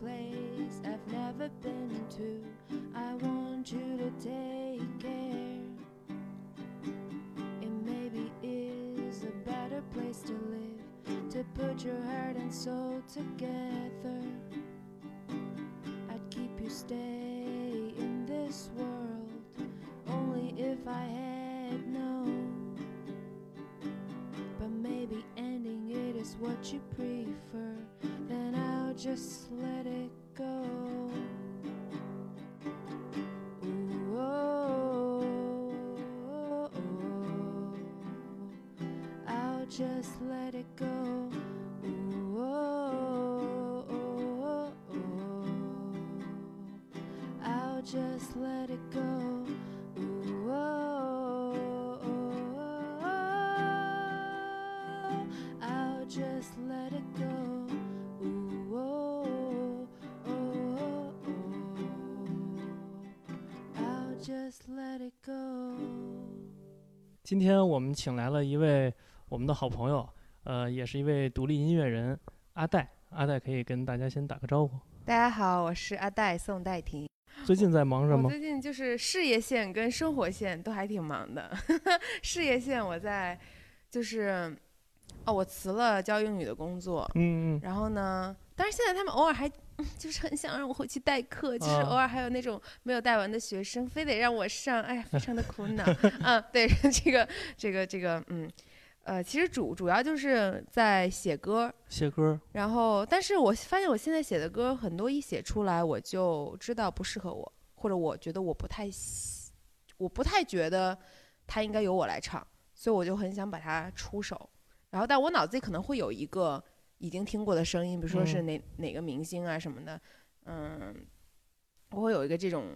place I've never been to. I want you to take care. It maybe is a better place to live, to put your heart and soul together. I'd keep you stay in this world only if I had known. But maybe ending it is what you I'll just let it 今天我们请来了一位我们的好朋友，呃，也是一位独立音乐人阿戴。阿戴可以跟大家先打个招呼。大家好，我是阿戴宋戴婷。最近在忙什么？最近就是事业线跟生活线都还挺忙的。事业线我在就是哦，我辞了教英语的工作，嗯嗯然后呢，但是现在他们偶尔还嗯就是很想让我回去代课，就是啊偶尔还有那种没有带完的学生，非得让我上，哎呀，非常的苦恼。嗯，对，这个这个这个，嗯，呃，其实主主要就是在写歌，写歌。然后，但是我发现我现在写的歌很多，一写出来我就知道不适合我，或者我觉得我不太喜，我不太觉得它应该由我来唱，所以我就很想把它出手。然后，但我脑子里可能会有一个已经听过的声音，比如说是嗯哪、哪个明星啊什么的，嗯，我会有一个这种。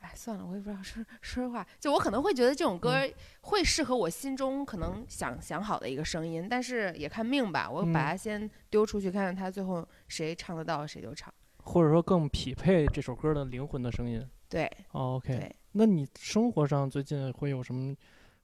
哎，算了，我也不知道说说实话，就我可能会觉得这种歌嗯会适合我心中可能想想好的一个声音，但是也看命吧。我把嗯它先丢出去，看看它最后谁唱得到谁就唱。或者说更匹配这首歌的灵魂的声音。对哦 OK，对，那你生活上最近会有什么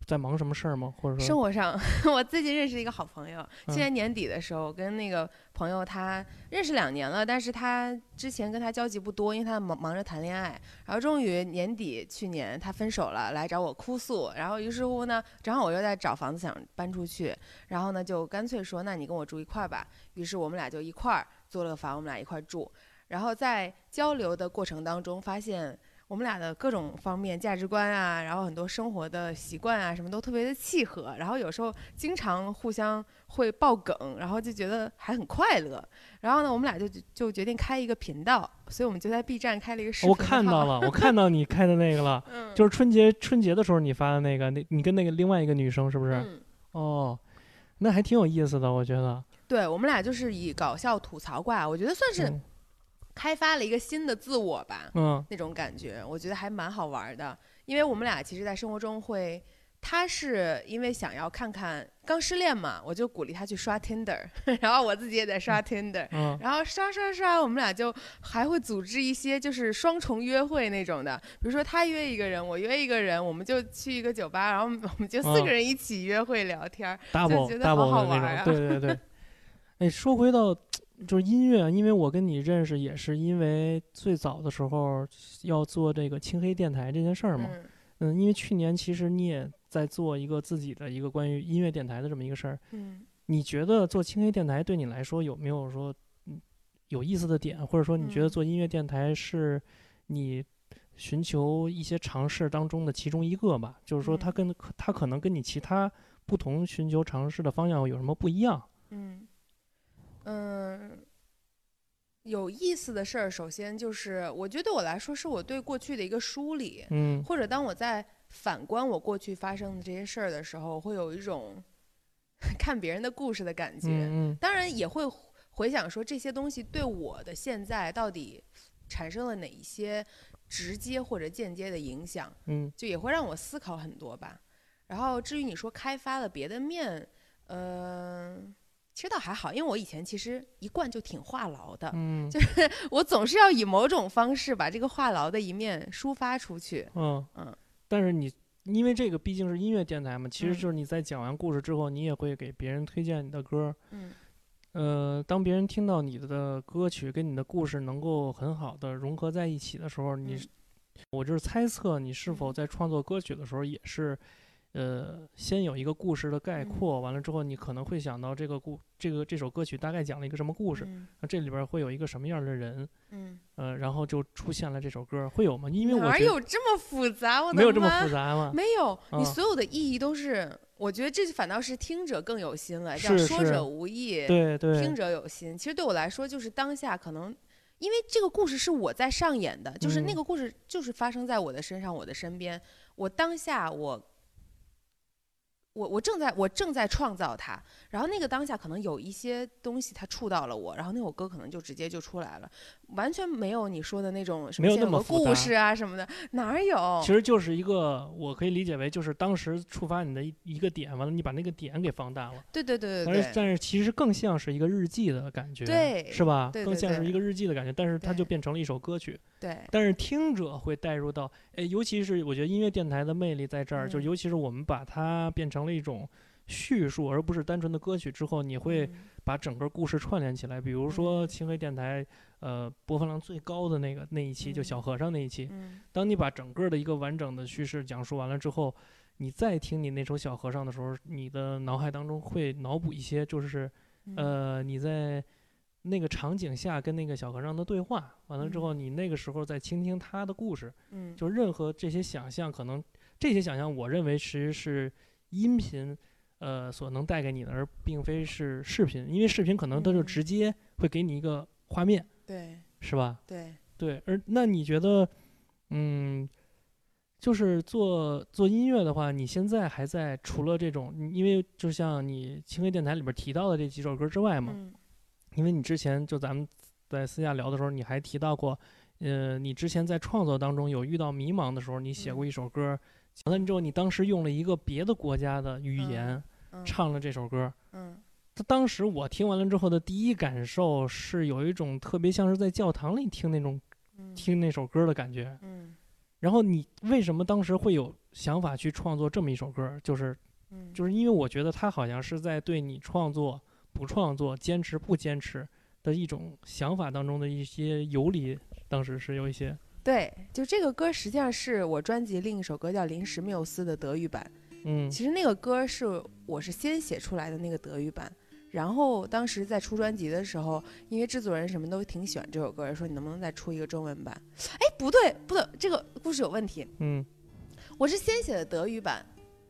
在忙什么事儿吗？或者说，生活上，我最近认识一个好朋友，嗯去年年底的时候，跟那个朋友他认识两年了，但是他之前跟他交集不多，因为他忙忙着谈恋爱。然后终于年底去年他分手了，来找我哭诉。然后于是乎呢，正好我又在找房子想搬出去，然后呢就干脆说，那你跟我住一块儿吧。于是我们俩就一块儿租了个房，我们俩一块儿住。然后在交流的过程当中，发现我们俩的各种方面价值观啊，然后很多生活的习惯啊，什么都特别的契合。然后有时候经常互相会爆梗，然后就觉得还很快乐。然后呢，我们俩就就决定开一个频道，所以我们就在 B 站开了一个视频我。看到了，我看到你开的那个了，嗯，就是春节春节的时候你发的那个，那你跟那个另外一个女生是不是？嗯，哦，那还挺有意思的，我觉得。对我们俩就是以搞笑吐槽挂，我觉得算是嗯开发了一个新的自我吧。嗯那种感觉，我觉得还蛮好玩的。因为我们俩其实，在生活中会，他是因为想要看看刚失恋嘛，我就鼓励他去刷 Tinder，然后我自己也在刷 Tinder，嗯然后刷刷刷，我们俩就还会组织一些就是双重约会那种的，比如说他约一个人，我约一个人，我们就去一个酒吧，然后我们就四嗯个人一起约会聊天儿。，double 觉得好好玩啊对对对。哎，说回到就是音乐，因为我跟你认识也是因为最早的时候要做这个青黑电台这件事儿嘛。嗯嗯，因为去年其实你也在做一个自己的一个关于音乐电台的这么一个事儿。嗯你觉得做青黑电台对你来说有没有说嗯有意思的点，或者说你觉得嗯做音乐电台是你寻求一些尝试当中的其中一个吧？就是说它嗯跟它可能跟你其他不同寻求尝试的方向有什么不一样？嗯嗯，有意思的事儿，首先就是我觉得对我来说，是我对过去的一个梳理，嗯或者当我在反观我过去发生的这些事儿的时候，会有一种 看别人的故事的感觉。嗯嗯当然也会回想说这些东西对我的现在到底产生了哪一些直接或者间接的影响。嗯就也会让我思考很多吧。然后至于你说开发了别的面，呃，其实倒还好，因为我以前其实一贯就挺话痨的，嗯。就是我总是要以某种方式把这个话痨的一面抒发出去。嗯。嗯。但是你因为这个毕竟是音乐电台嘛，其实嗯。就是你在讲完故事之后，你也会给别人推荐你的歌。嗯。呃，当别人听到你的歌曲跟你的故事能够很好的融合在一起的时候，你嗯。我就是猜测你是否嗯。在创作歌曲的时候也是，呃，先有一个故事的概嗯括，完了之后你可能会想到这个故这个这首歌曲大概讲了一个什么故事，嗯那这里边会有一个什么样的人，嗯，呃，然后就出现了这首歌，会有吗？因为我哪有这么复杂？我的没有这么妈复杂吗？没有，你啊所有的意义都是，我觉得这反倒是听者更有心了，叫说者无意，对对听者有心。其实对我来说，就是当下可能，因为这个故事是我在上演的，就是那嗯个故事就是发生在我的身上，我的身边，我当下我。我我正在我正在创造它，然后那个当下可能有一些东西它触到了我，然后那首歌可能就直接就出来了，完全没有你说的那种什么故事啊什么的，哪有？其实就是一个，我可以理解为就是当时触发你的一一个点，完了你把那个点给放大了。对对对对对，但是但是其实更像是一个日记的感觉，对是吧？对对对更像是一个日记的感觉，但是它就变成了一首歌曲。对，但是听者会带入到，哎，尤其是我觉得音乐电台的魅力在这儿，就嗯尤其是我们把它变成了一种叙述，而不是单纯的歌曲之后，你会嗯。把整个故事串联起来。比如说嗯。青黑电台，呃，播放量最高的那个那一期，就嗯。小和尚那一期，嗯。当你把整个的一个完整的叙事讲述完了之后，你再听你那首小和尚的时候，你的脑海当中会脑补一些，就是嗯。呃你在那个场景下跟那个小和尚的对话，完了之后，你那个时候再倾听他的故事，嗯。就任何这些想象，可能这些想象，我认为其实是音频。呃，所能带给你的，而并非是视频，因为视频可能它就嗯直接会给你一个画面，对是吧？对，对，而那你觉得，嗯，就是做做音乐的话，你现在还在除了这种，因为就像你轻黑电台里边提到的这几首歌之外嘛，嗯因为你之前就咱们在私下聊的时候，你还提到过，呃，你之前在创作当中有遇到迷茫的时候，你写过一首歌，完了之后你当时用了一个别的国家的语言嗯唱了这首歌。嗯他当时我听完了之后的第一感受是有一种特别像是在教堂里听那种嗯听那首歌的感觉。嗯然后你为什么当时会有想法去创作这么一首歌？就是嗯就是因为我觉得他好像是在对你创作、不创作、坚持不坚持的一种想法当中的一些游离，当时是有一些对，就这个歌实际上是我专辑另一首歌叫《临时缪斯》的德语版。嗯其实那个歌是我是先写出来的那个德语版，然后当时在出专辑的时候，因为制作人什么都挺喜欢这首歌，说你能不能再出一个中文版？哎，不对不对，这个故事有问题。嗯我是先写的德语版，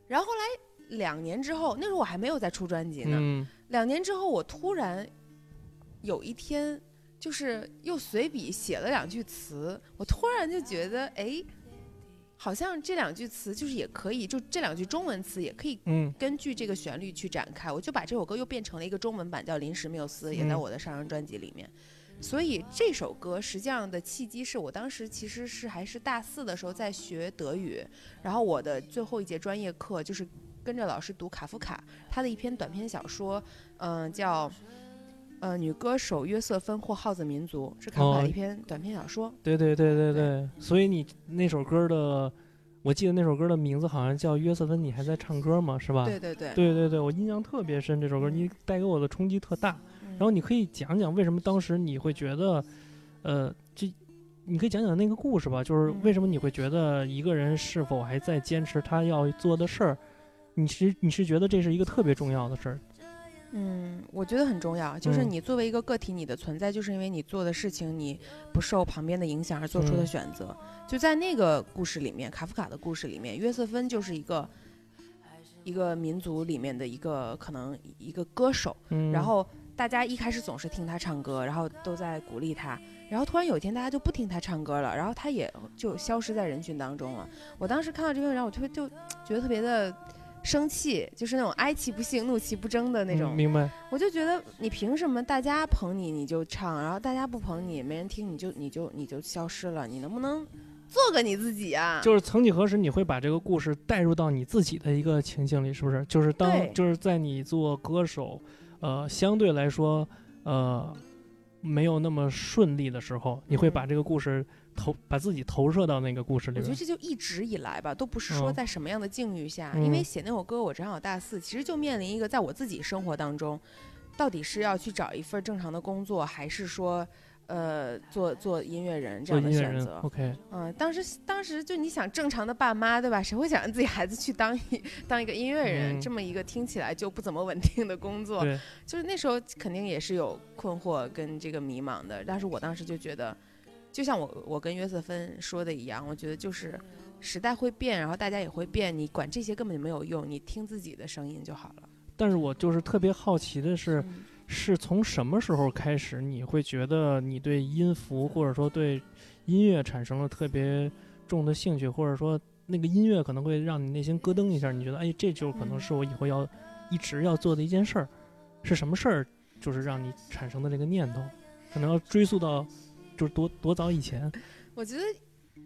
然后后来两年之后，那时候我还没有在出专辑呢。嗯两年之后，我突然有一天，就是又随笔写了两句词，我突然就觉得，哎，好像这两句词就是也可以，就这两句中文词也可以嗯根据这个旋律去展开。我就把这首歌又变成了一个中文版，叫《临时缪斯》，也在嗯我的上张专辑里面。所以这首歌实际上的契机是我当时其实是还是大四的时候在学德语，然后我的最后一节专业课就是跟着老师读卡夫卡他的一篇短篇小说，嗯、叫呃女歌手约瑟芬或耗子民族，是卡夫卡一篇短篇小说。对对对对对对，所以你那首歌的，我记得那首歌的名字好像叫《约瑟芬，你还在唱歌吗？是吧？对对对，对对对，我印象特别深，这首歌你带给我的冲击特大。嗯然后你可以讲讲为什么当时你会觉得，呃，这你可以讲讲那个故事吧，就是嗯为什么你会觉得一个人是否还在坚持他要做的事儿，你是你是觉得这是一个特别重要的事儿，嗯，我觉得很重要，就是嗯。你作为一个个体，你的存在就是因为你做的事情你不受旁边的影响而做出的嗯。选择。就在那个故事里面，卡夫卡的故事里面，约瑟芬就是一个一个民族里面的一个可能一个歌手，嗯，然后大家一开始总是听他唱歌，然后都在鼓励他，然后突然有一天大家就不听他唱歌了，然后他也就消失在人群当中了。我当时看到这篇文章，我特别就觉得特别的生气，就是那种哀其不幸，怒其不争的那种。嗯明白，我就觉得你凭什么大家捧你你就唱，然后大家不捧你没人听你就你就你就消失了？你能不能做个你自己啊？就是曾几何时你会把这个故事带入到你自己的一个情境里，是不是？就是当就是在你做歌手，呃，相对来说，呃，没有那么顺利的时候，你会嗯把这个故事投把自己投射到那个故事里边我觉得。这就一直以来吧，都不是说嗯在什么样的境遇下，嗯因为写那首歌我正好大四，其实就面临一个在我自己生活当中，到底是要去找一份正常的工作，还是说，呃，做做音乐人这样的选择？，OK，嗯，当时当时就你想正常的爸妈对吧？谁会想让自己孩子去当一当一个音乐人？嗯这么一个听起来就不怎么稳定的工作，对，就是那时候肯定也是有困惑跟这个迷茫的。但是我当时就觉得，就像我我跟约瑟芬说的一样，我觉得就是时代会变，然后大家也会变，你管这些根本就没有用，你听自己的声音就好了。但是我就是特别好奇的是，嗯是从什么时候开始，你会觉得你对音符或者说对音乐产生了特别重的兴趣，或者说那个音乐可能会让你内心咯噔一下，你觉得哎，这就可能嗯是我以后要一直要做的一件事儿，是什么事儿？就是让你产生的这个念头，可能要追溯到就是多多早以前。我觉得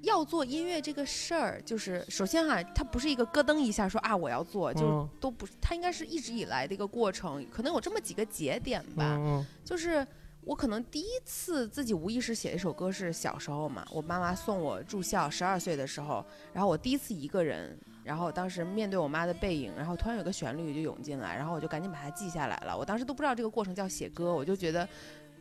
要做音乐这个事儿，就是首先哈，它不是一个咯噔一下说啊我要做，就嗯都不是，它应该是一直以来的一个过程，可能有这么几个节点吧。嗯就是我可能第一次自己无意识写一首歌是小时候嘛，我妈妈送我住校，十二岁的时候，然后我第一次一个人，然后当时面对我妈的背影，然后突然有个旋律就涌进来，然后我就赶紧把它记下来了。我当时都不知道这个过程叫写歌，我就觉得，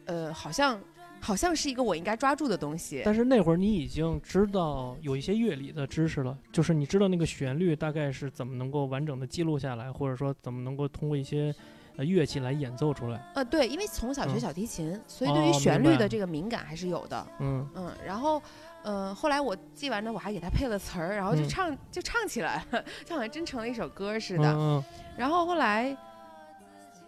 呃，好像好像是一个我应该抓住的东西。但是那会儿你已经知道有一些乐理的知识了，就是你知道那个旋律大概是怎么能够完整的记录下来，或者说怎么能够通过一些呃乐器来演奏出来。呃，对，因为从小学嗯小提琴，所以哦对于旋律的这个敏感还是有的。嗯嗯，然后，呃，后来我记完了，我还给他配了词儿，然后就嗯唱、就唱起来了，就好像真成了一首歌似嗯的。嗯然后后来，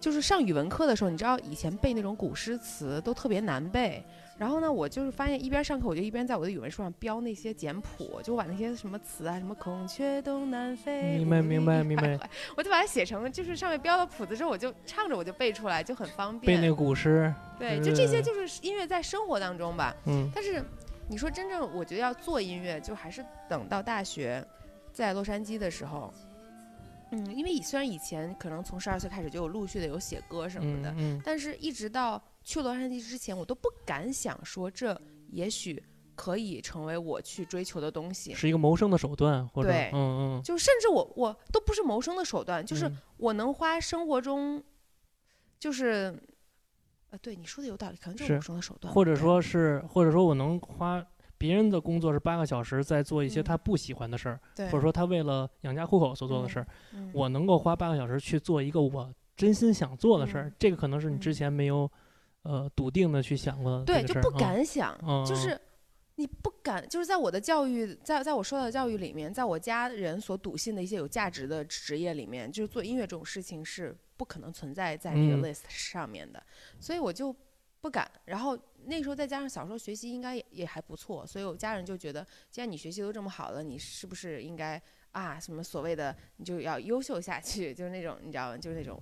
就是上语文课的时候，你知道以前背那种古诗词都特别难背。然后呢，我就是发现一边上课，我就一边在我的语文书上标那些简谱，就把那些什么词啊，什么孔雀东南飞，明白明白明白，我就把它写成就是上面标了谱子之后，我就唱着我就背出来，就很方便。背那个古诗，对，就这些就是音乐在生活当中吧。嗯但是你说真正我觉得要做音乐，就还是等到大学，在洛杉矶的时候，嗯，因为以虽然以前可能从十二岁开始就有陆续的有写歌什么的，嗯嗯。但是一直到去洛杉矶之前，我都不敢想说这也许可以成为我去追求的东西。是一个谋生的手段，或者对嗯嗯，就甚至我我都不是谋生的手段，就是嗯。我能花生活中，就是，呃，对你说的有道理，可能就是是谋生的手段，或者说是或者说我能花别人的工作是八个小时在做一些嗯。他不喜欢的事儿，对，或者说他为了养家糊口所做的事儿，嗯。我能够花八个小时去做一个我真心想做的事儿嗯，这个可能是你之嗯。前没有呃笃定的去想过的对就不敢想，就是你不敢，就是在我的教育，在在我受到的教育里面，在我家人所笃信的一些有价值的职业里面，就是做音乐这种事情是不可能存在在这个嗯。list 上面的，所以我就不敢。然后那时候再加上小时候学习应该也也还不错，所以我家人就觉得，既然你学习都这么好了，你是不是应该啊什么所谓的你就要优秀下去，就是那种你知道吗？就是那种，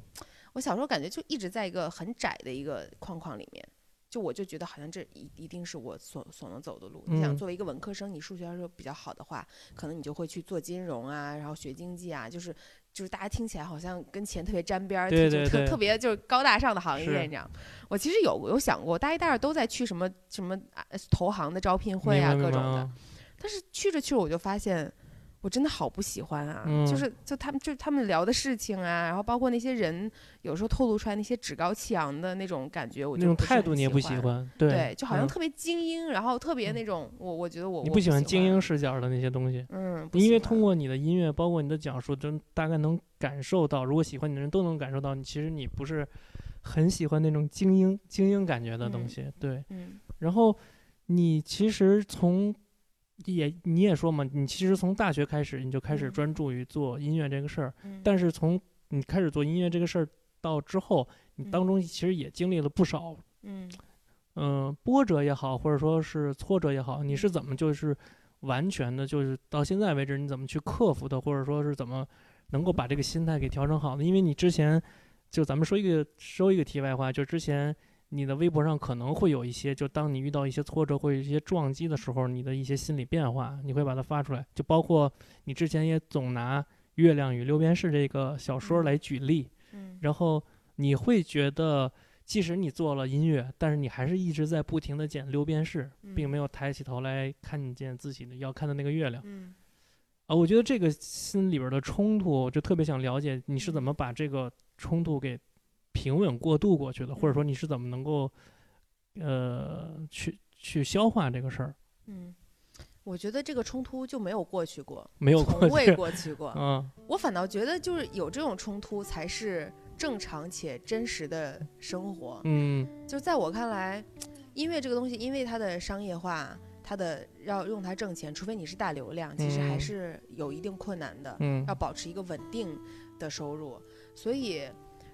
我小时候感觉就一直在一个很窄的一个框框里面。就我就觉得好像这一一定是我所所能走的路。你想嗯作为一个文科生，你数学要是比较好的话，可能你就会去做金融啊，然后学经济啊，就是就是大家听起来好像跟钱特别沾边儿，就特对对对特别就是高大上的行业，是你知道？我其实有有想过，大一、大二都在去什么什么啊投行的招聘会啊，各种的啊。但是去着去着我就发现，我真的好不喜欢啊！嗯就是就他们就他们聊的事情啊，然后包括那些人有时候透露出来那些趾高气扬的那种感觉，我那种态度你也不喜欢。对，对，就好像嗯特别精英，然后特别嗯那种，我我觉得我你不喜欢精英，视角的那些东西。嗯，因为通过你的音乐，包括你的讲述，真大概能感受到，如果喜欢你的人都能感受到，你其实你不是很喜欢那种精英精英感觉的东嗯西，对。嗯然后你其实从也你也说嘛，你其实从大学开始你就开始嗯。专注于做音乐这个事儿，嗯，但是从你开始做音乐这个事儿到之后，你嗯。当中其实也经历了不少嗯。嗯，波折也好，或者说是挫折也好，你是怎么就是完全的，就是到现在为止，你怎么去克服的，或者说是怎么能够把这个心态给调整好的？因为你之前就咱们说一个说一个题外话，就之前你的微博上可能会有一些，就当你遇到一些挫折或者一些撞击的时候，你的一些心理变化，你会把它发出来，就包括你之前也总拿《月亮与六便士》这个小说嗯。来举例，嗯。然后你会觉得，即使你做了音乐，但是你还是一直在不停的捡六便士，并没有抬起头来看见自己的要看的那个月亮。嗯。啊，我觉得这个心里边的冲突，我就特别想了解你是怎么把这个冲突给平稳过渡过去的，或者说你是怎么能够呃去去消化这个事儿？嗯，我觉得这个冲突就没有过去过，没有从未，过去过。嗯我反倒觉得就是有这种冲突才是正常且真实的生活。嗯就在我看来，音乐这个东西，因为它的商业化，它的要用它挣钱，除非你是大流量，其实还嗯是有一定困难的。嗯要保持一个稳定的收入，所以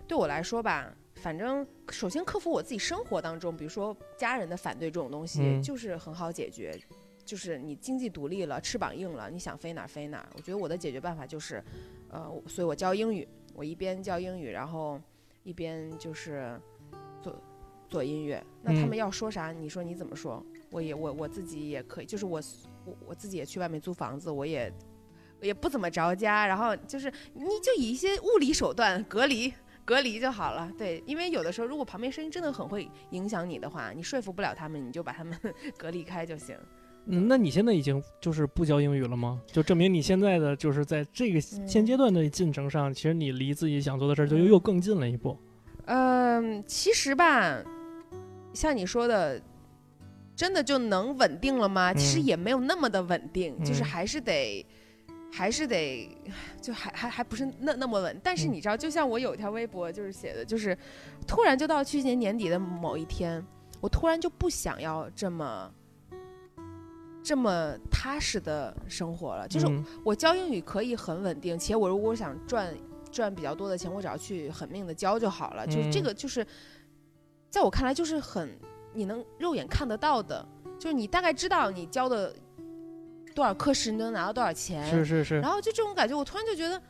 对我来说吧，反正首先克服我自己生活当中，比如说家人的反对这种东西，嗯就是很好解决。就是你经济独立了，翅膀硬了，你想飞哪儿飞哪儿。我觉得我的解决办法就是，呃，所以我教英语，我一边教英语，然后一边就是做做音乐。那他嗯们要说啥，你说你怎么说？我也我我自己也可以，就是我我我自己也去外面租房子，我也也不怎么着家，然后就是你就以一些物理手段隔离隔离就好了。对，因为有的时候如果旁边声音真的很会影响你的话，你说服不了他们，你就把他们 隔离开就行。嗯，那你现在已经就是不教英语了吗？就证明你现在的就是在这个现嗯阶段的进程上，其实你离自己想做的事儿就又又更近了一步。嗯，其实吧，像你说的，真的就能稳定了吗？其实嗯也没有那么的稳定，就是嗯还是得。还是得，就还还还不是那那么稳，但是嗯。你知道，就像我有一条微博就是写的，就是突然就到去年年底的某一天，我突然就不想要这么这么踏实的生活了。就是嗯。我教英语可以很稳定，且我如果想赚赚比较多的钱，我只要去狠命的教就好了。就是这嗯。个，就是在我看来，就是很你能肉眼看得到的，就是你大概知道你教的多少课时，你能拿到多少钱。是是是然，后就这种感觉，我突然就觉得，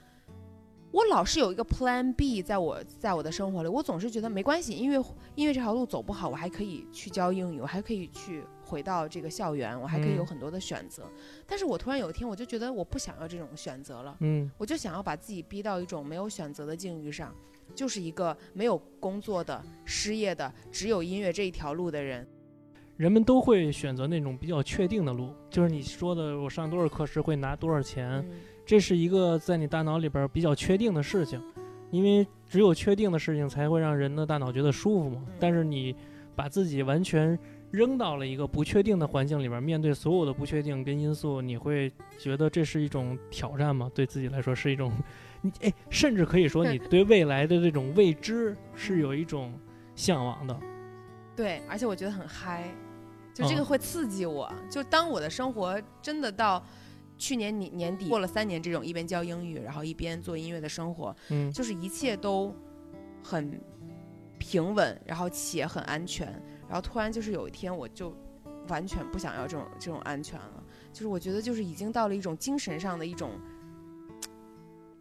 我老是有一个 Plan B 在我在我的生活里，我总是觉得没关系，音乐音乐这条路走不好，我还可以去教英语，我还可以去回到这个校园，我还可以有嗯很多的选择。但是我突然有一天，我就觉得我不想要这种选择了，嗯我就想要把自己逼到一种没有选择的境遇上，就是一个没有工作的、失业的，只有音乐这一条路的人。人们都会选择那种比较确定的路，就是你说的，我上多少课时会拿多少钱，嗯这是一个在你大脑里边儿比较确定的事情，因为只有确定的事情才会让人的大脑觉得舒服嘛嗯。但是你把自己完全扔到了一个不确定的环境里边，面对所有的不确定跟因素，你会觉得这是一种挑战吗？对自己来说是一种，你哎，甚至可以说你 对未来的这种未知是有一种向往的。对，而且我觉得很嗨，就这嗯个会刺激我。就当我的生活真的到去年年年底过了三年这种一边教英语，然后一边做音乐的生活，嗯就是一切都很平稳，然后且很安全。然后突然就是有一天，我就完全不想要这种这种安全了。就是我觉得就是已经到了一种精神上的一种。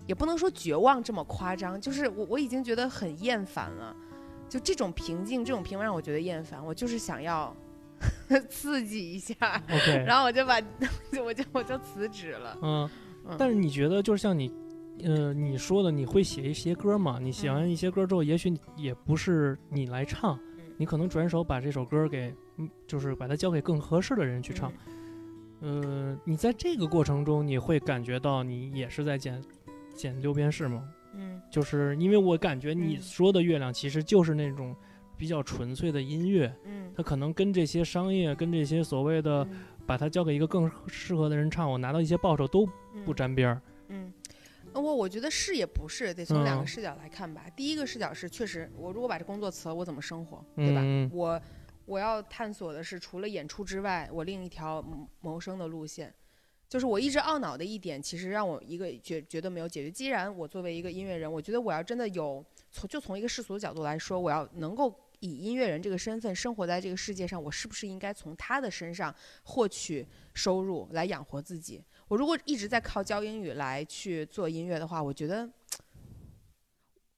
也不能说绝望这么夸张，就是我我已经觉得很厌烦了，就这种平静、这种平稳让我觉得厌烦。我就是想要 刺激一下，，OK，然后我就把就我就我就辞职了。嗯。嗯但是你觉得，就是像你，呃，你说的，你会写一些歌嘛？你写完一些歌之后，也许也不是你来唱，嗯你可能转手把这首歌给，嗯，就是把它交给更合适的人去唱。嗯呃，你在这个过程中，你会感觉到你也是在剪剪六边士吗？嗯就是因为我感觉你嗯说的月亮其实就是那种比较纯粹的音乐，嗯它可能跟这些商业、跟这些所谓的嗯把它交给一个更适合的人唱，我拿到一些报酬都嗯不沾边儿。嗯，呃我我觉得是也不是，得从两个嗯视角来看吧。第一个视角是，确实，我如果把这工作辞了，我怎么生活，对吧？嗯我我要探索的是，除了演出之外，我另一条谋谋生的路线。就是我一直懊恼的一点，其实让我一个觉觉得没有解决。既然我作为一个音乐人，我觉得我要真的有从就从一个世俗的角度来说，我要能够以音乐人这个身份生活在这个世界上，我是不是应该从他的身上获取收入来养活自己？我如果一直在靠教英语来去做音乐的话，我觉得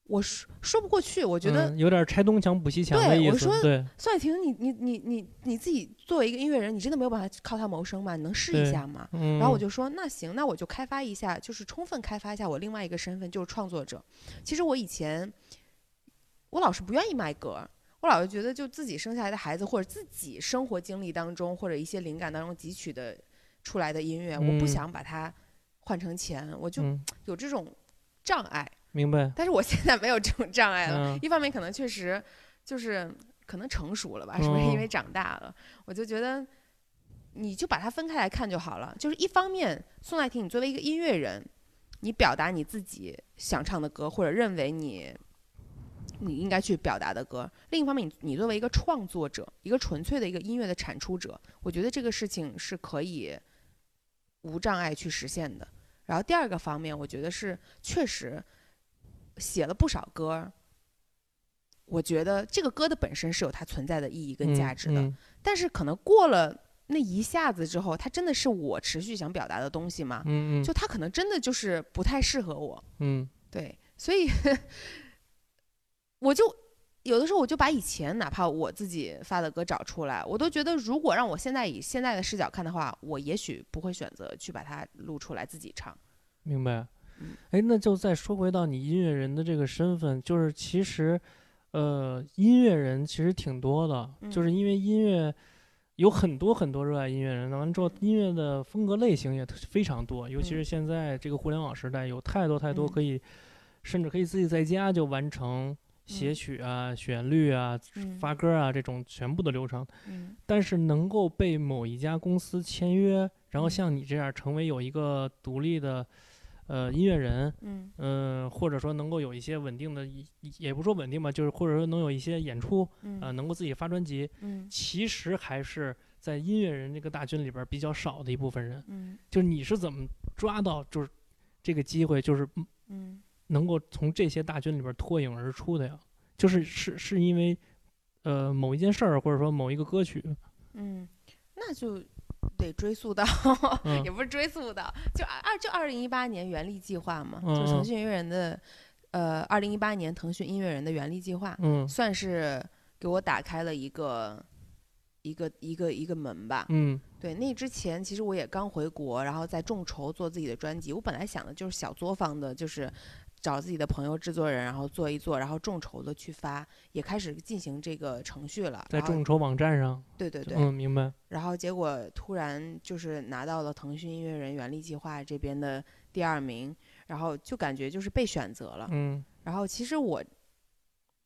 我说说不过去。我觉得嗯、有点拆东墙补西墙的意思。对我说对，宋雨婷，你你你你你自己作为一个音乐人，你真的没有办法靠它谋生吗？你能试一下吗？嗯，然后我就说，那行，那我就开发一下，就是充分开发一下我另外一个身份，就是创作者。其实我以前，我老是不愿意卖歌，我老是觉得就自己生下来的孩子，或者自己生活经历当中，或者一些灵感当中汲取的出来的音乐，我不嗯想把它换成钱，我就嗯有这种障碍。明白。但是我现在没有这种障碍了。嗯一方面可能确实就是可能成熟了吧，是不是因哦为长大了？我就觉得你就把它分开来看就好了。就是一方面，宋艾婷，你作为一个音乐人，你表达你自己想唱的歌，或者认为你你应该去表达的歌；另一方面，你你作为一个创作者，一个纯粹的一个音乐的产出者，我觉得这个事情是可以无障碍去实现的。然后第二个方面，我觉得是确实写了不少歌，我觉得这个歌的本身是有它存在的意义跟价值的，嗯。但是可能过了那一下子之后，它真的是我持续想表达的东西吗？嗯嗯。就它可能真的就是不太适合我，嗯。对，所以我就有的时候我就把以前哪怕我自己发的歌找出来，我都觉得如果让我现在以现在的视角看的话，我也许不会选择去把它录出来自己唱。明白嗯。哎，那就再说回到你音乐人的这个身份，就是其实，呃，音乐人其实挺多的，就是嗯因为音乐有很多很多热爱音乐人，完了之后，音乐的风格类型也非常多，尤其是嗯现在这个互联网时代，有太多太多嗯可以，甚至可以自己在家就完成写嗯。曲啊、旋律啊、嗯。发歌啊这种全部的流程。嗯。但是能够被某一家公司签约，然后嗯。像你这样成为有一个独立的呃音乐人，嗯。嗯、或者说能够有一些稳定的，也也不说稳定吧，就是或者说能有一些演出，嗯。呃，能够自己发专辑，嗯。其实还是在音乐人这个大军里边儿比较少的一部分人。嗯。就是你是怎么抓到就是这个机会，就是嗯嗯能够从这些大军里边脱颖而出的呀？就是是是因为呃某一件事儿，或者说某一个歌曲，嗯，那就得追溯到，嗯也不是追溯到，就二就二零一八年原力计划嘛，就腾讯音乐人的，呃，二零一八年腾讯音乐人的原力计划，嗯算是给我打开了一个一个一个一个门吧。嗯对，那之前其实我也刚回国，然后在众筹做自己的专辑。我本来想的就是小作坊的，就是找自己的朋友制作人，然后做一做，然后众筹的去发，也开始进行这个程序了。在众筹网站上，对对对，嗯，明白，然后结果突然就是拿到了腾讯音乐人原力计划这边的第二名，然后就感觉就是被选择了。嗯然后其实我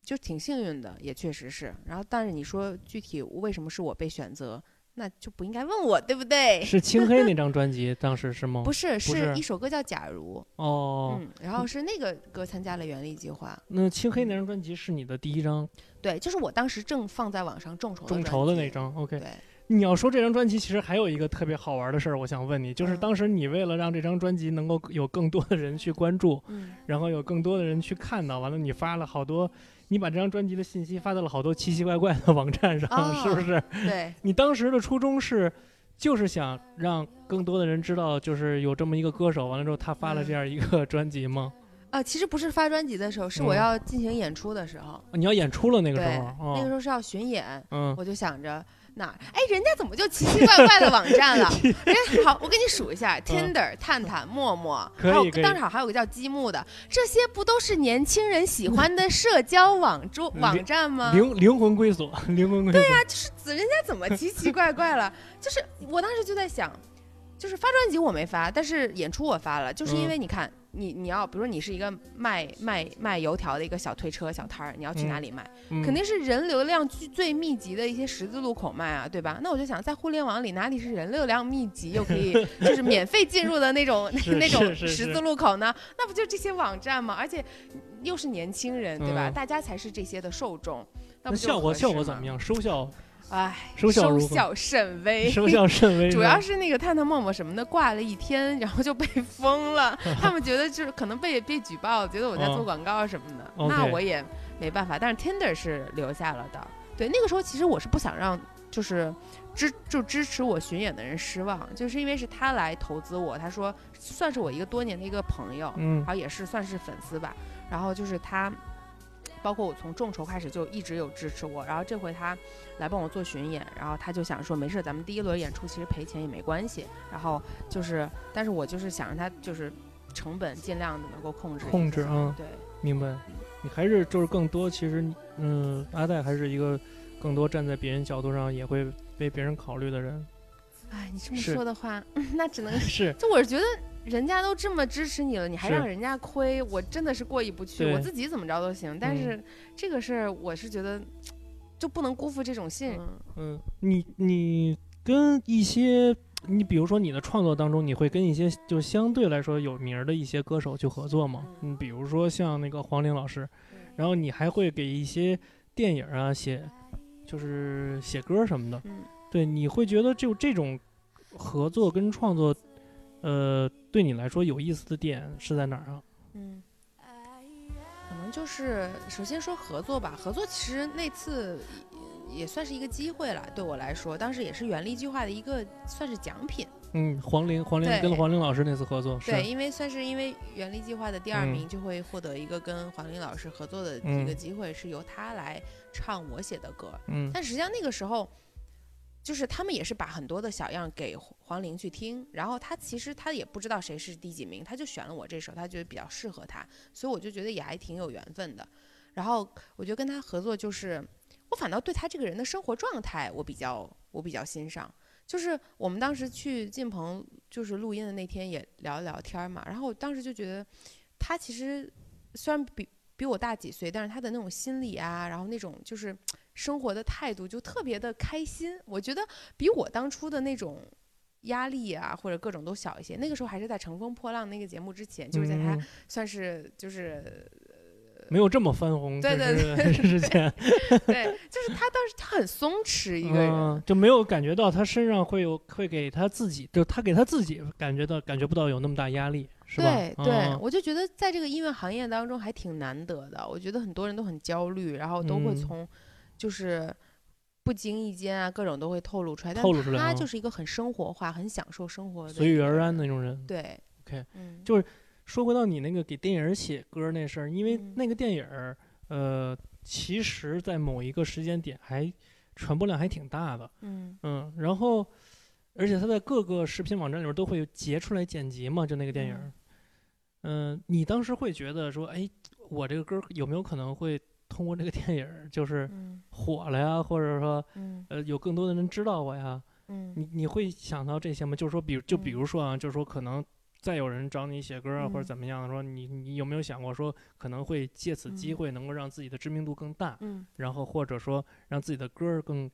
就挺幸运的，也确实是。然后但是你说具体为什么是我被选择，那就不应该问我，对不对？是青黑那张 专辑，当时是吗？不是，是是一首歌叫《假如》，哦，嗯，然后是那个歌参加了原力计划，那青黑那张专辑是你的第一张对，就是我当时正放在网上众筹的众筹的那，张，OK。对，你要说这张专辑，其实还有一个特别好玩的事儿，我想问你，就是嗯。当时你为了让这张专辑能够有更多的人去关注，嗯，然后有更多的人去看到，完了你发了好多，你把这张专辑的信息发到了好多奇奇怪怪的网站上，哦是不是？对，你当时的初衷是，就是想让更多的人知道，就是有这么一个歌手，完了之后他发了这样一个专辑吗？啊，其实不是发专辑的时候，是我嗯。要进行演出的时候，你要演出了那个时候，，哦、那个时候是要巡演，嗯，我就想着哪儿，哎，人家怎么就奇奇怪怪的网站了？人家好，我给你数一下：Tinder、探探、陌陌，还有当场还有个叫积木的，这些不都是年轻人喜欢的社交网桌灵网站吗？灵灵魂归所，灵魂归锁。对呀、就是人家怎么奇奇怪怪了？就是我当时就在想，就是发专辑我没发，但是演出我发了，就是因为嗯你看，你你要比如说你是一个卖卖卖油条的一个小推车小摊儿，你要去哪里卖？嗯肯定是人流量最最密集的一些十字路口卖啊，对吧？那我就想，在互联网里哪里是人流量密集又可以 就是免费进入的那种是那种十字路口呢？那不就这些网站吗？而且又是年轻人，对吧？嗯大家才是这些的受众。那那不就效果效果怎么？样？收效哎，收效甚微。收效甚微。主要是是那个探探陌陌什么的挂了一天，然后就被 封了。他们觉得就是可能被被举报，觉得我在做哦广告什么的。那我也没办法。但是 Tinder 是留下了的。对，那个时候其实我是不想让就是支就支持我巡演的人失望，就是因为是他来投资我，他说算是我一个多年的一个朋友，嗯然后也是算是粉丝吧。然后就是他，包括我从众筹开始就一直有支持我，然后这回他来帮我做巡演，然后他就想说没事，咱们第一轮演出其实赔钱也没关系。然后就是，但是我就是想让他就是成本尽量的能够控制控制啊对，明白。你还是就是更多，其实嗯，阿戴还是一个更多站在别人角度上也会为别人考虑的人。哎，你这么说的话，那只能 是，就我是觉得人家都这么支持你了，你还让人家亏，我真的是过意不去。我自己怎么着都行，但嗯是这个事儿我是觉得就不能辜负这种信任。嗯，你你跟一些，你比如说你的创作当中，你会跟一些就相对来说有名的一些歌手去合作吗？嗯，比如说像那个黄龄老师，然后你还会给一些电影啊写，就是写歌什么的。嗯对，你会觉得就这种合作跟创作，呃，对你来说有意思的点是在哪儿啊？嗯，可能就是首先说合作吧，合作其实那次也也算是一个机会了，对我来说，当时也是原力计划的一个算是奖品。嗯，黄龄，黄龄对跟黄龄老师那次合作，对，因为算是因为原力计划的第二嗯名，就会获得一个跟黄龄老师合作的一嗯个机会，是由他来唱我写的歌。嗯但实际上那个时候，就是他们也是把很多的小样给黄龄去听，然后他其实他也不知道谁是第几名，他就选了我这首，他觉得比较适合他，所以我就觉得也还挺有缘分的。然后我觉得跟他合作，就是我反倒对他这个人的生活状态，我比较我比较欣赏。就是我们当时去进棚，就是录音的那天也聊一聊天嘛，然后我当时就觉得他其实虽然比比我大几岁，但是他的那种心理啊，然后那种就是生活的态度就特别的开心，我觉得比我当初的那种压力啊或者各种都小一些。那个时候还是在《乘风破浪》那个节目之前，就是在他嗯。算是就是没有这么翻红，对对对 之前对，就是他当时他很松弛一个人，嗯，就没有感觉到他身上会有会给他自己，就他给他自己感觉到感觉不到有那么大压力，是吧？对对，嗯我就觉得在这个音乐行业当中还挺难得的。我觉得很多人都很焦虑，然后都会嗯从就是不经意间啊，各种都会透露出来。但透露出来啊他就是一个很生活化、很享受生活的，随遇而安的那。种人。对 OK 嗯，就说回到你那个给电影写歌那事儿，因为嗯那个电影儿，呃，其实在某一个时间点还传播量还挺大的，嗯嗯，然后而且他在各个视频网站里边都会截出来剪辑嘛，就那个电影儿。嗯、你当时会觉得说，哎，我这个歌有没有可能会通过这个电影儿就是嗯火了呀，或者说嗯呃有更多的人知道我呀？嗯你你会想到这些吗？就是说，比如就比嗯如说啊，就是说可能再有人找你写歌啊，或者嗯怎么样的，说你你有没有想过说可能会借此机嗯会能够让自己的知名度更大，嗯然后或者说让自己的歌儿更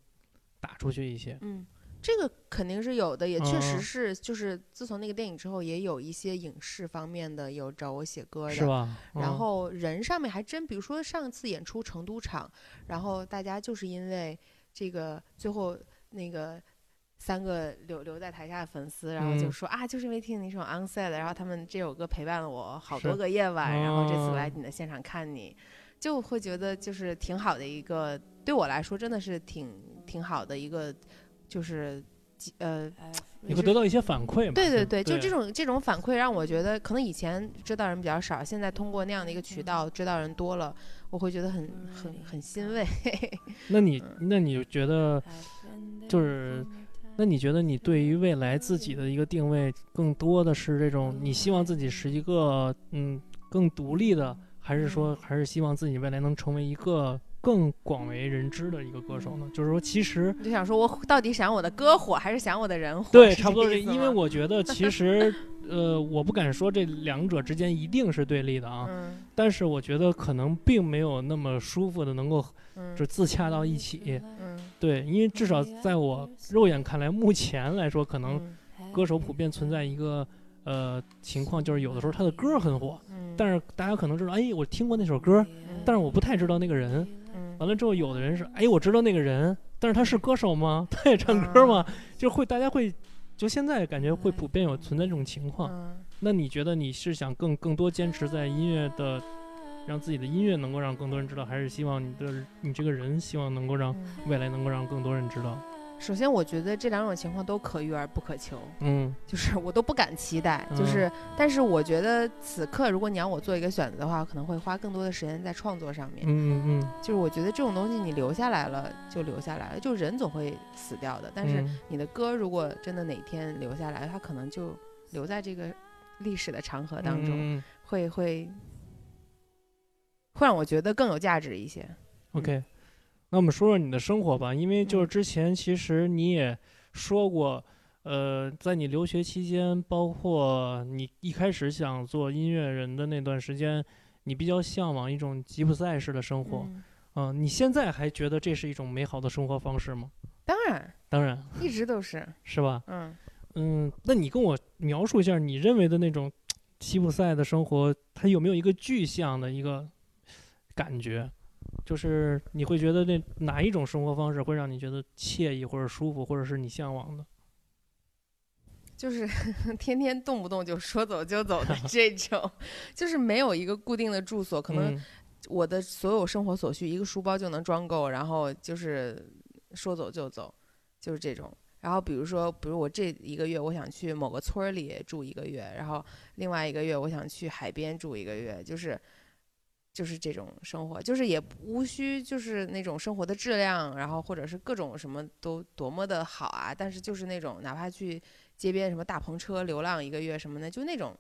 打出去一些？嗯，这个肯定是有的，也确实嗯。是，就是自从那个电影之后，也有一些影视方面的有找我写歌的，是吧？然嗯。后人上面还真，比如说上次演出成都场，然后大家就是因为这个最后那个三个留留在台下的粉丝，然后就嗯。说、啊，就是因为听你这首 Onset，然后他们这首歌陪伴了我好多个夜晚，然后这次来哦你的现场看你，就会觉得就是挺好的一个，对我来说真的是挺挺好的一个，就是呃。你会得到一些反馈嘛？对对对，对，就这种这种反馈让我觉得，可能以前知道人比较少，现在通过那样的一个渠道知道人多了，我会觉得很很很欣慰。那你嗯那你觉得就是？那你觉得你对于未来自己的一个定位，更多的是这种你希望自己是一个嗯更独立的，还是说还是希望自己未来能成为一个更广为人知的一个歌手呢？就是说，其实就想说，我到底想我的歌火，还是想我的人火？对，差不多是，这意思吗因为我觉得其实 呃，我不敢说这两者之间一定是对立的啊，嗯但是我觉得可能并没有那么舒服的能够嗯就自洽到一起。嗯对，因为至少在我肉眼看来，目前来说，可能嗯歌手普遍存在一个呃情况，就是有的时候他的歌很火，嗯，但是大家可能知道，哎，我听过那首歌，但是我不太知道那个人。嗯完了之后，有的人是，哎，我知道那个人，但是他是歌手吗？他也唱歌吗？就会大家会，就现在感觉会普遍有存在这种情况。嗯那你觉得你是想更更多坚持在音乐的，让自己的音乐能够让更多人知道，还是希望你的你这个人希望能够让嗯未来能够让更多人知道？首先，我觉得这两种情况都可遇而不可求，嗯 就是我都不敢期待。就嗯是，但是我觉得此刻，如果你让我做一个选择的话，可能会花更多的时间在创作上面。嗯嗯就是我觉得这种东西你留下来了就留下来了，就人总会死掉的。但是嗯你的歌如果真的哪天留下来，它可能就留在这个历史的长河当中，嗯嗯会会会让我觉得更有价值一些。OK，那我们说说你的生活吧，因为就是嗯之前其实你也说过，呃，在你留学期间，包括你一开始想做音乐人的那段时间，你比较向往一种吉普赛式的生活。嗯嗯、你现在还觉得这是一种美好的生活方式吗？当然当然一直都是，是吧。嗯，嗯，那你跟我描述一下你认为的那种吉普赛的生活，它有没有一个具象的一个感觉？就是你会觉得那哪一种生活方式会让你觉得惬意或者舒服，或者是你向往的？就是 天天动不动就说走就走的 这种，就是没有一个固定的住所，可能嗯我的所有生活所需一个书包就能装够，然后就是说走就走，就是这种。然后比如说，比如我这一个月我想去某个村儿里住一个月，然后另外一个月我想去海边住一个月，就是就是这种生活，就是也无需就是那种生活的质量，然后或者是各种什么都多么的好啊，但是就是那种哪怕去街边什么大篷车流浪一个月什么的，就那种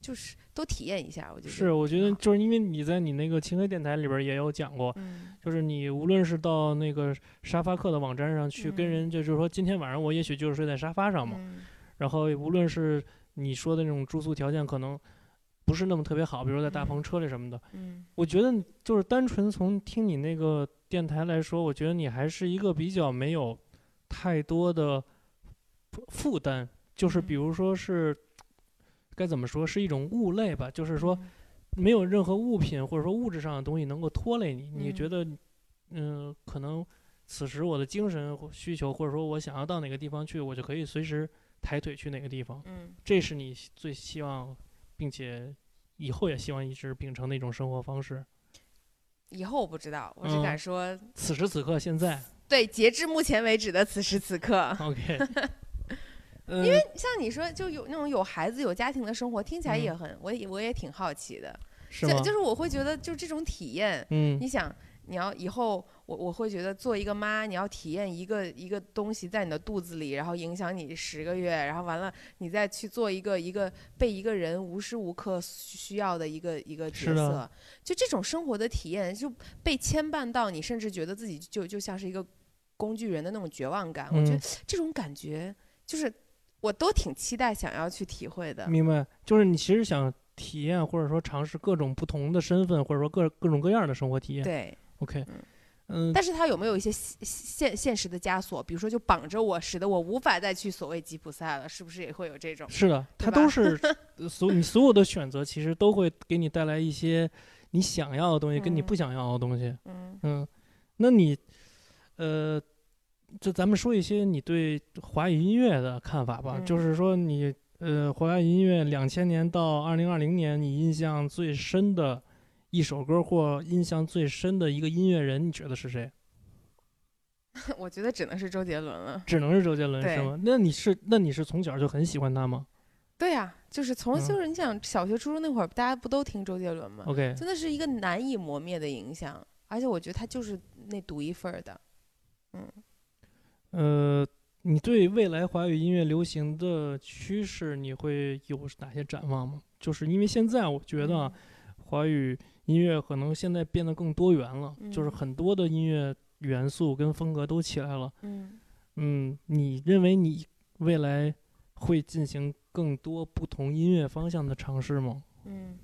就是都体验一下，我觉得是，我觉得就是因为你在你那个清黑电台里边也有讲过，嗯。就是你无论是到那个沙发客的网站上去跟嗯。人，就是说今天晚上我也许就是睡在沙发上嘛，嗯。然后无论是你说的那种住宿条件可能不是那么特别好，比如说在大篷嗯车里什么的，嗯。我觉得就是单纯从听你那个电台来说，我觉得你还是一个比较没有太多的负负担，就是比嗯如说是该怎么说，是一种物类吧，就是说嗯。没有任何物品或者说物质上的东西能够拖累你，你觉嗯得嗯、可能此时我的精神或需求或者说我想要到哪个地方去，我就可以随时抬腿去哪个地方，嗯。这是你最希望，并且以后也希望一直秉承的一种生活方式。以后我不知道，我只敢嗯说，此时此刻，现在对，截至目前为止的此时此刻，，OK，因 因为像你说，就有那种有孩子、有家庭的生活，听起来也嗯很，我也我也挺好奇的。就就是我会觉得，就这种体验，嗯你想，你要以后，我我会觉得做一个妈，你要体验一个一个东西在你的肚子里，然后影响你十个月，然后完了，你再去做一个一个被一个人无时无刻需需要的一个一个角色，就这种生活的体验，就被牵绊到你，甚至觉得自己就就像是一个工具人的那种绝望感。我觉得嗯这种感觉，就是我都挺期待想要去体会的。明白，就是你其实想体验或者说尝试各种不同的身份，或者说各各种各样的生活体验。对，OK，嗯嗯，但是它有没有一些现现现实的枷锁？比如说，就绑着我，使得我无法再去所谓吉普赛了，是不是也会有这种？是的，它都是呃 所你所有的选择，其实都会给你带来一些你想要的东西，跟你不嗯想要的东西。嗯嗯，那你，呃，就咱们说一些你对华语音乐的看法吧。就嗯是说你，呃，华语音乐两千年到二零二零年，你印象最深的一首歌或印象最深的一个音乐人，你觉得是谁？我觉得只能是周杰伦了。只能是周杰伦是吗？那你是那你是从小就很喜欢他吗对呀、就是从嗯就是你想小学、初中那会儿，大家不都听周杰伦吗？？OK，真的是一个难以磨灭的影响，而且我觉得他就是那独一份儿的。嗯，呃，你对未来华语音乐流行的趋势，你会有哪些展望吗？就是因为现在我觉得啊，华语音乐可能现在变得更多元了，就是嗯很多的音乐元素跟风格都起来了。嗯嗯，你认为你未来会进行更多不同音乐方向的尝试吗？嗯，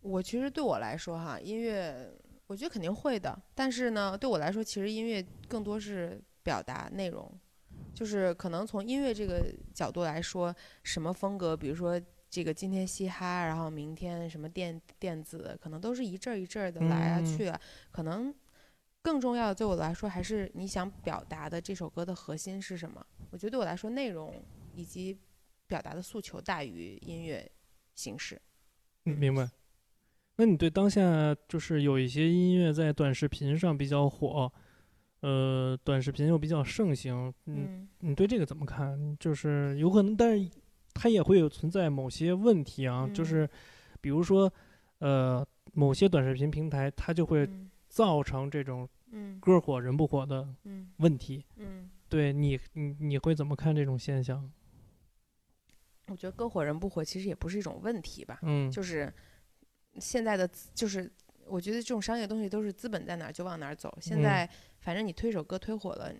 我其实对我来说哈，音乐我觉得肯定会的，但是呢，对我来说，其实音乐更多是表达内容，就是可能从音乐这个角度来说，什么风格，比如说这个今天嘻哈，然后明天什么电电子，可能都是一阵儿一阵儿的来啊嗯去啊，可能更重要的对我来说，还是你想表达的这首歌的核心是什么？我觉得对我来说，内容以及表达的诉求大于音乐形式。嗯，明白。那你对当下就是有一些音乐在短视频上比较火，呃，短视频又比较盛行，嗯，嗯你对这个怎么看？就是有可能，但是它也会有存在某些问题啊，就嗯是比如说，呃，某些短视频平台它就会嗯造成这种嗯歌火人不火的嗯问题。嗯，对你，你你会怎么看这种现象？我觉得歌火人不火其实也不是一种问题吧，嗯，就是现在的就是。我觉得这种商业东西都是资本在哪儿就往哪儿走。现嗯在反正你推首歌推火了，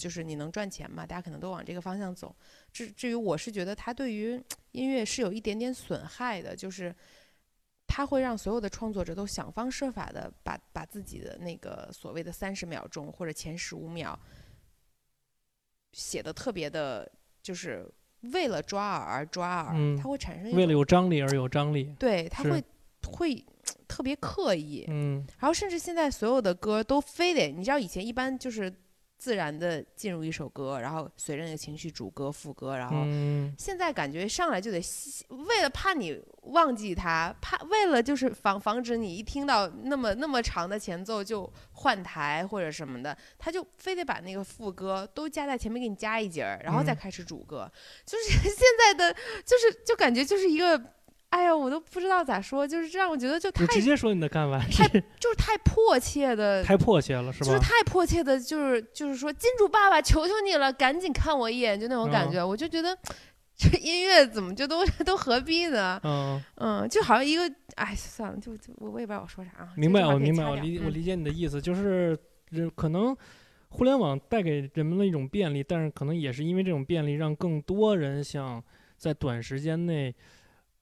就是你能赚钱嘛，大家可能都往这个方向走。至至于我是觉得它对于音乐是有一点点损害的，就是它会让所有的创作者都想方设法的把把自己的那个所谓的三十秒钟或者前十五秒写的特别的，就是为了抓耳而抓耳，嗯它会产生一为了有张力而有张力。对，它会会特别刻意，嗯然后甚至现在所有的歌都非得，你知道以前一般就是自然的进入一首歌，然后随着那个情绪主歌副歌，然后嗯现在感觉上来就得为了怕你忘记它，怕为了就是防防止你一听到那么那么长的前奏就换台或者什么的，他就非得把那个副歌都加在前面给你加一节儿，然后再嗯开始主歌，就是 现在的就是就感觉就是一个。哎呀，我都不知道咋说，就是这让我觉得就太直接说你的干完，太就是太迫切的太迫切了，是吧？就是太迫切的，就是就是说，金主爸爸，求求你了，赶紧看我一眼，就那种感嗯觉。我就觉得这音乐怎么就都 都何必呢？嗯，嗯，就好像一个，哎，算了，就就我我也不知道我说啥啊。明白，我明白，我理我理解你的意思，就是这可能互联网带给人们的一种便利，但是可能也是因为这种便利，让更多人想在短时间内，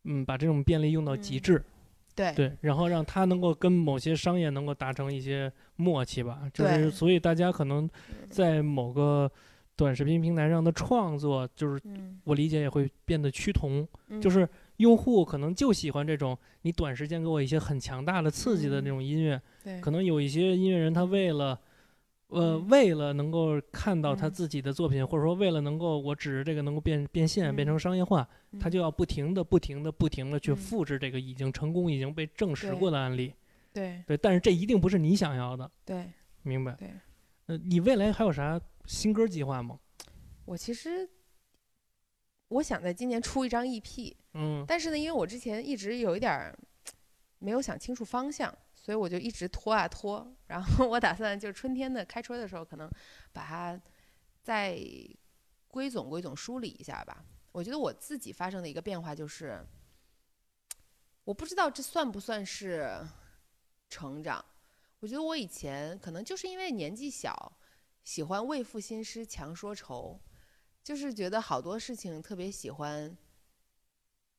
嗯，把这种便利用到极嗯致，对。对，然后让它能够跟某些商业能够达成一些默契吧，就是所以大家可能嗯在某个短视频平台上的创作，就是嗯，我理解也会变得趋同，嗯就是用户可能就喜欢这种你短时间给我一些很强大的刺激的那嗯。种音乐，对，可能有一些音乐人他为了。呃，嗯为了能够看到他嗯自己的作品，或者说为了能够我指着这个能够变变现、变成嗯商业化，他嗯就要不停的、不停的、不停的去嗯复制这个已经成功、已经被证实过的案例。对对，但是这一定不是你想要的，对，明白？对。呃，你未来还有啥新歌计划吗？我其实我想在今年出一张 EP，嗯但是呢，因为我之前一直有一点儿没有想清楚方向，所以我就一直拖啊拖。然后我打算就是春天的开春的时候，可能把它再归总归总梳理一下吧。我觉得我自己发生的一个变化就是，我不知道这算不算是成长。我觉得我以前可能就是因为年纪小，喜欢为赋新诗强说愁，就是觉得好多事情特别喜欢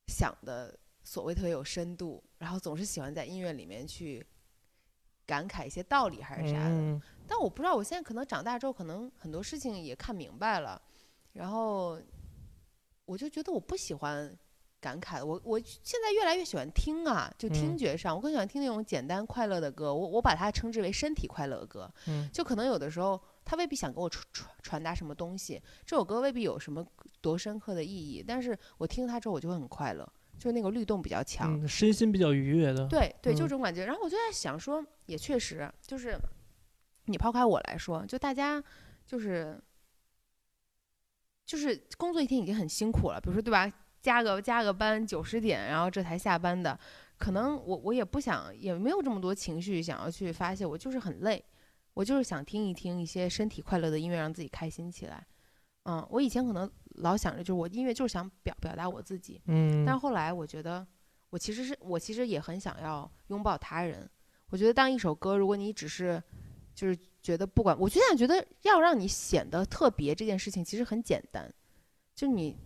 想的所谓特别有深度，然后总是喜欢在音乐里面去感慨一些道理还是啥的。嗯。但我不知道，我现在可能长大之后，可能很多事情也看明白了，然后我就觉得我不喜欢感慨，我我现在越来越喜欢听啊，就听嗯。觉上，我更喜欢听那种简单快乐的歌，我我把它称之为身体快乐歌，嗯。就可能有的时候他未必想给我传传传达什么东西，这首歌未必有什么多深刻的意义，但是我听它之后我就会很快乐，就那个律动比较强。嗯，身心比较愉悦的。对对，就嗯这种感觉。然后我就在想说，也确实就是，你抛开我来说，就大家就是就是工作一天已经很辛苦了，比如说对吧？加个加个班九十点，然后这才下班的，可能我我也不想，也没有这么多情绪想要去发泄，我就是很累，我就是想听一听一些身体快乐的音乐，让自己开心起来。嗯，我以前可能老想着，就是我音乐就是想表表达我自己，嗯，但是后来我觉得，我其实是我其实也很想要拥抱他人。我觉得当一首歌，如果你只是就是觉得不管，我就想觉得要让你显得特别这件事情其实很简单，就你，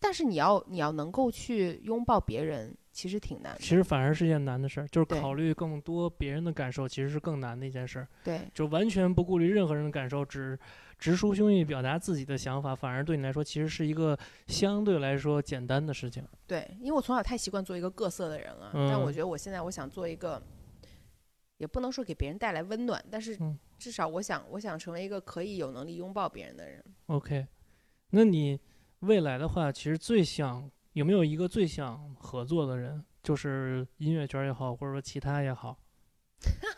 但是你要你要能够去拥抱别人，其实挺难的。其实反而是件难的事儿，就是考虑更多别人的感受，其实是更难的一件事儿。对就完全不顾虑任何人的感受，只直抒胸臆表达自己的想法，反而对你来说其实是一个相对来说简单的事情。对，因为我从小太习惯做一个各色的人了，但我嗯觉得我现在我想做一个，也不能说给别人带来温暖，但是嗯至少我想我想成为一个可以有能力拥抱别人的人。OK，那你未来的话，其实最想有没有一个最想合作的人，就是音乐圈也好，或者说其他也好？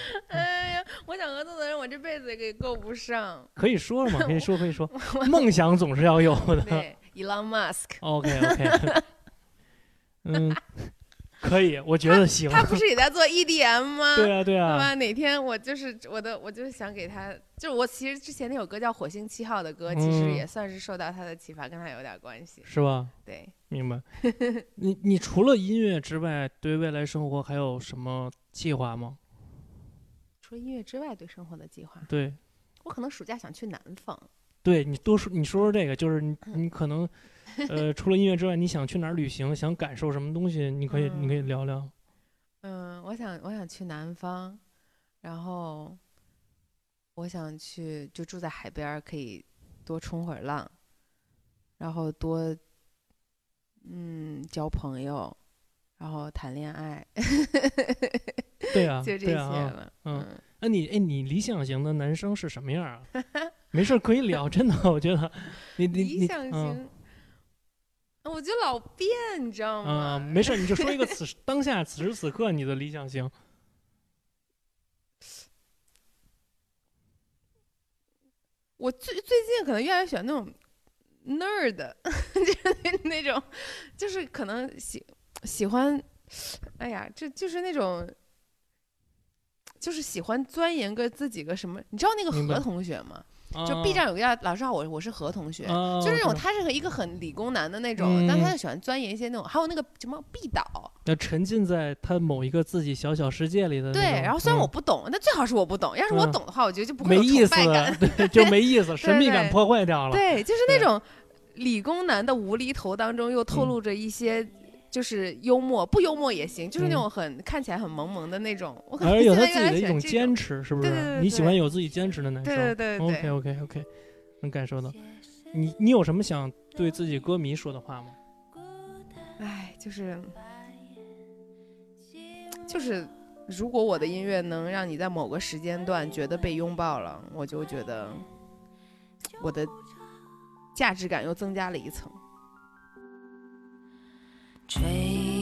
哎呀，我想合作的人，我这辈子也给够不上。可以说了吗，可以说可以说，梦想总是要有的。对，Elon Musk，OK OK，嗯，可以，我觉得行。他不是也在做 EDM 吗？对啊对啊，对吧？哪天我就是我的，我就是想给他，就是我其实之前那首歌叫《火星七号》的歌，其实嗯也算是受到他的启发，跟他有点关系。是吧？对，明白。你你除了音乐之外，对未来生活还有什么计划吗？除了音乐之外，对生活的计划，对，我可能暑假想去南方。对你多说，你说说这个，就是你嗯你可能，呃，除了音乐之外，你想去哪儿旅行，想感受什么东西，你可以你可以聊聊。嗯，我想我想去南方，然后我想去就住在海边儿，可以多冲会儿浪，然后多嗯交朋友，然后谈恋爱，对啊，就这些了。嗯嗯，那你哎，你理想型的男生是什么样啊？没事可以聊，真的，我觉得你你理想型，我就老变，你知道吗？嗯，没事，你就说一个 此时当下此时此刻你的理想型。我最最近可能越来越喜欢那种 nerd，就是那那种，就是可能喜喜欢，哎呀，这就是那种，就是喜欢钻研个自己个什么，你知道那个明白何同学吗？就啊 B 站有个叫老师好，我我是何同学，啊就是那种他是一个很理工男的那种，但他嗯就喜欢钻研一些那种，还有那个什么毕导，要沉浸在他某一个自己小小世界里的那对，然后虽然我嗯不懂，但最好是我不懂，要是我嗯懂的话，我觉得就不会有崇没意思拜感。对，就没意思，神秘感对破坏掉了。对，就是那对种理工男的无厘头当中又透嗯露着一些。就是幽默，不幽默也行，就是那嗯种很看起来很萌萌的那种。我可能有他自己的一种。坚持，是不是？对对对你喜欢有自己坚持的男生。对对对对 OK OK OK，能感受到。你你有什么想对自己歌迷说的话吗？哎，就是就是，如果我的音乐能让你在某个时间段觉得被拥抱了，我就觉得我的价值感又增加了一层。吹